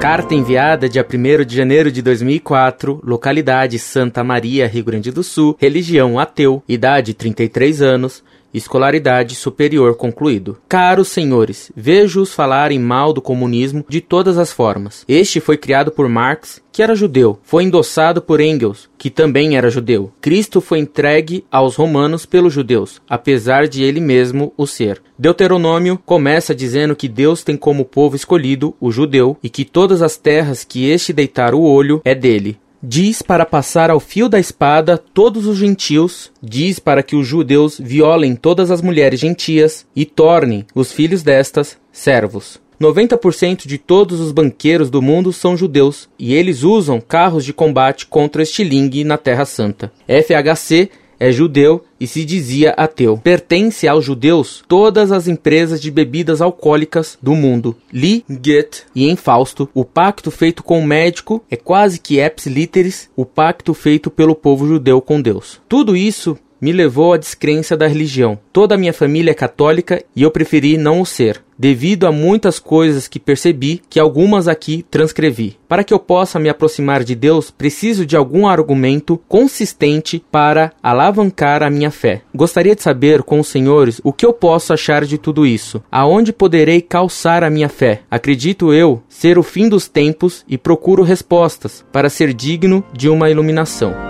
Carta enviada dia 1 de janeiro de 2004, localidade Santa Maria, Rio Grande do Sul, religião ateu, idade 33 anos, escolaridade superior concluído. Caros senhores, vejo-os falarem mal do comunismo de todas as formas. Este foi criado por Marx, que era judeu, foi endossado por Engels, que também era judeu. Cristo foi entregue aos romanos pelos judeus, apesar de ele mesmo o ser. Deuteronômio começa dizendo que Deus tem como povo escolhido o judeu e que todas as terras que este deitar o olho é dele diz para passar ao fio da espada todos os gentios, diz para que os judeus violem todas as mulheres gentias e tornem os filhos destas servos. 90% de todos os banqueiros do mundo são judeus e eles usam carros de combate contra estilingue na Terra Santa. FHC é judeu e se dizia ateu. Pertence aos judeus todas as empresas de bebidas alcoólicas do mundo. Li, Goethe e em Fausto, o pacto feito com o médico é quase que eps literis, o pacto feito pelo povo judeu com Deus. Tudo isso me levou à descrença da religião. Toda a minha família é católica e eu preferi não o ser, devido a muitas coisas que percebi que algumas aqui transcrevi. Para que eu possa me aproximar de Deus, preciso de algum argumento consistente para alavancar a minha fé. Gostaria de saber com os senhores o que eu posso achar de tudo isso. Aonde poderei calçar a minha fé? Acredito eu ser o fim dos tempos e procuro respostas para ser digno de uma iluminação.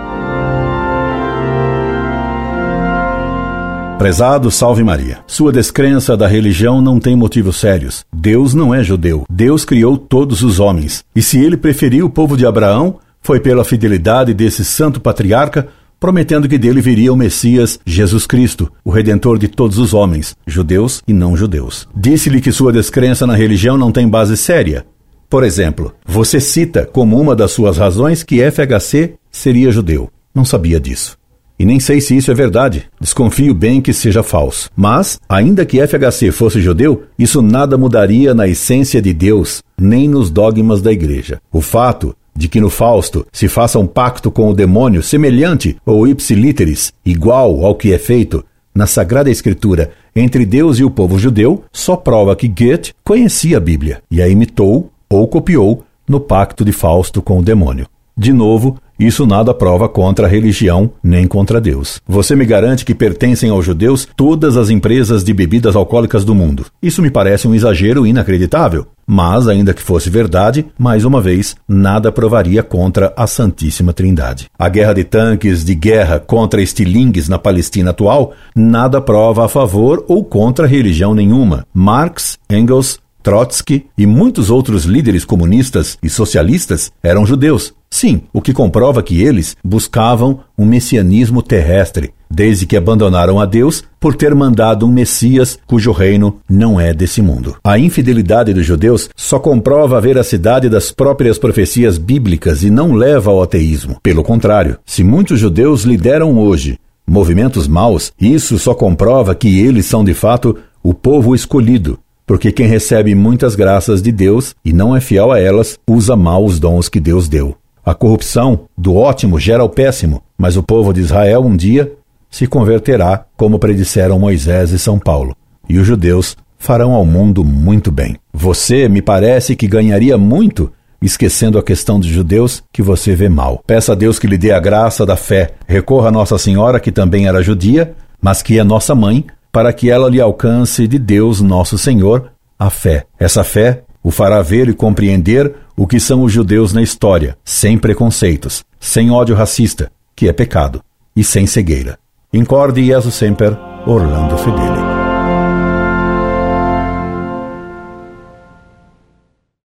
Prezado Salve Maria. Sua descrença da religião não tem motivos sérios. Deus não é judeu. Deus criou todos os homens. E se ele preferiu o povo de Abraão, foi pela fidelidade desse santo patriarca, prometendo que dele viria o Messias, Jesus Cristo, o redentor de todos os homens, judeus e não judeus. Disse-lhe que sua descrença na religião não tem base séria. Por exemplo, você cita como uma das suas razões que FHC seria judeu. Não sabia disso. E nem sei se isso é verdade. Desconfio bem que seja falso. Mas, ainda que FHC fosse judeu, isso nada mudaria na essência de Deus, nem nos dogmas da igreja. O fato de que no Fausto se faça um pacto com o demônio semelhante ou ipsiliteris, igual ao que é feito na Sagrada Escritura entre Deus e o povo judeu, só prova que Goethe conhecia a Bíblia e a imitou ou copiou no pacto de Fausto com o demônio. De novo, isso nada prova contra a religião nem contra Deus. Você me garante que pertencem aos judeus todas as empresas de bebidas alcoólicas do mundo. Isso me parece um exagero inacreditável. Mas, ainda que fosse verdade, mais uma vez, nada provaria contra a Santíssima Trindade. A guerra de tanques de guerra contra estilingues na Palestina atual nada prova a favor ou contra religião nenhuma. Marx, Engels, Trotsky e muitos outros líderes comunistas e socialistas eram judeus. Sim, o que comprova que eles buscavam um messianismo terrestre, desde que abandonaram a Deus por ter mandado um Messias cujo reino não é desse mundo. A infidelidade dos judeus só comprova a veracidade das próprias profecias bíblicas e não leva ao ateísmo. Pelo contrário, se muitos judeus lideram hoje movimentos maus, isso só comprova que eles são de fato o povo escolhido, porque quem recebe muitas graças de Deus e não é fiel a elas, usa mal os dons que Deus deu. A corrupção do ótimo gera o péssimo, mas o povo de Israel um dia se converterá, como predisseram Moisés e São Paulo, e os judeus farão ao mundo muito bem. Você me parece que ganharia muito esquecendo a questão dos judeus que você vê mal. Peça a Deus que lhe dê a graça da fé. Recorra a Nossa Senhora, que também era judia, mas que é nossa mãe, para que ela lhe alcance de Deus, nosso Senhor, a fé. Essa fé o fará ver e compreender o que são os judeus na história, sem preconceitos, sem ódio racista, que é pecado, e sem cegueira. Incorde Jesus Semper, Orlando Fedeli.